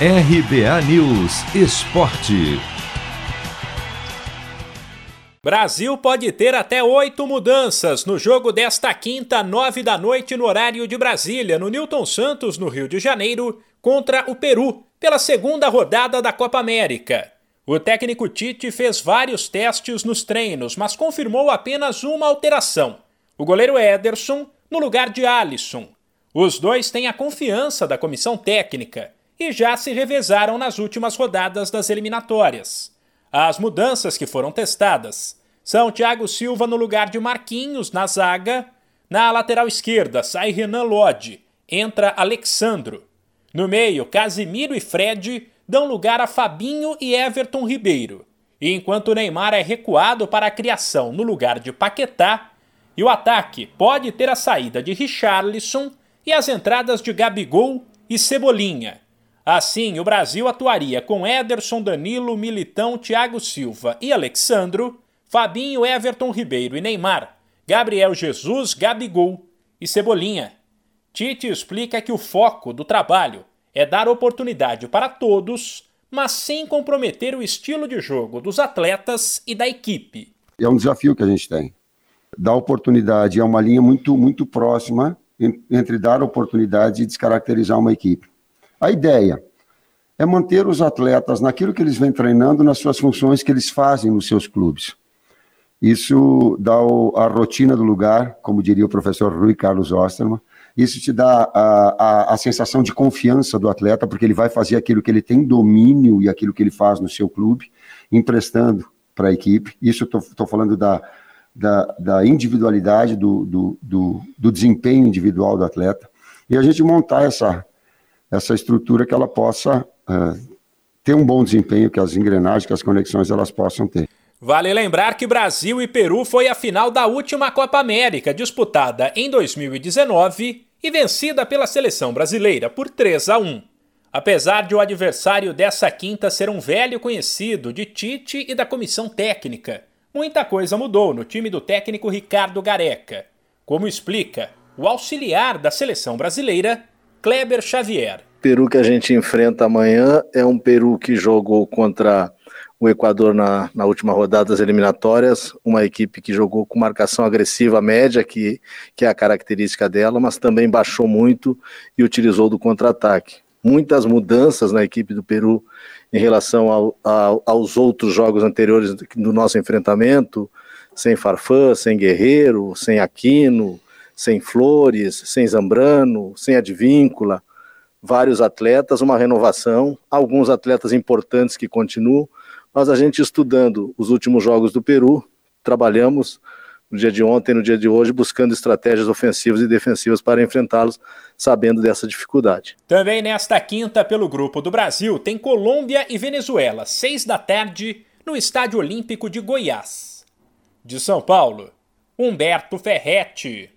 RBA News Esporte. Brasil pode ter até oito mudanças no jogo desta quinta, nove da noite, no horário de Brasília, no Newton Santos, no Rio de Janeiro, contra o Peru, pela segunda rodada da Copa América. O técnico Tite fez vários testes nos treinos, mas confirmou apenas uma alteração: o goleiro Ederson no lugar de Alisson. Os dois têm a confiança da comissão técnica já se revezaram nas últimas rodadas das eliminatórias. As mudanças que foram testadas são Thiago Silva no lugar de Marquinhos na zaga, na lateral esquerda sai Renan Lodge, entra Alexandro. No meio, Casimiro e Fred dão lugar a Fabinho e Everton Ribeiro. E enquanto Neymar é recuado para a criação no lugar de Paquetá, e o ataque pode ter a saída de Richarlison e as entradas de Gabigol e Cebolinha. Assim, o Brasil atuaria com Ederson, Danilo, Militão, Thiago Silva e Alexandro, Fabinho, Everton Ribeiro e Neymar, Gabriel Jesus, Gabigol e Cebolinha. Tite explica que o foco do trabalho é dar oportunidade para todos, mas sem comprometer o estilo de jogo dos atletas e da equipe. É um desafio que a gente tem. Dar oportunidade é uma linha muito, muito próxima entre dar oportunidade e descaracterizar uma equipe. A ideia é manter os atletas naquilo que eles vêm treinando, nas suas funções que eles fazem nos seus clubes. Isso dá a rotina do lugar, como diria o professor Rui Carlos Osterman, isso te dá a, a, a, sensação de confiança do atleta, porque ele vai fazer aquilo que ele tem domínio e aquilo que ele faz no seu clube, emprestando para a equipe. Isso estou falando da, da, da individualidade, do, do, do, do, desempenho individual do atleta. E a gente montar essa, essa estrutura que ela possa uh, ter um bom desempenho, que as engrenagens, que as conexões elas possam ter. Vale lembrar que Brasil e Peru foi a final da última Copa América, disputada em 2019 e vencida pela seleção brasileira por 3 a 1. Apesar de o adversário dessa quinta ser um velho conhecido de Tite e da comissão técnica, muita coisa mudou no time do técnico Ricardo Gareca, como explica o auxiliar da seleção brasileira, Kleber Xavier. O Peru que a gente enfrenta amanhã é um Peru que jogou contra o Equador na, na última rodada das eliminatórias, uma equipe que jogou com marcação agressiva média, que, que é a característica dela, mas também baixou muito e utilizou do contra-ataque. Muitas mudanças na equipe do Peru em relação ao, ao, aos outros jogos anteriores do nosso enfrentamento, sem Farfã, sem Guerreiro, sem Aquino, sem Flores, sem Zambrano, sem Advíncula, vários atletas, uma renovação, alguns atletas importantes que continuam, mas a gente estudando os últimos jogos do Peru, trabalhamos no dia de ontem no dia de hoje, buscando estratégias ofensivas e defensivas para enfrentá-los, sabendo dessa dificuldade. Também nesta quinta, pelo Grupo do Brasil, tem Colômbia e Venezuela, seis da tarde, no Estádio Olímpico de Goiás. De São Paulo, Humberto Ferretti.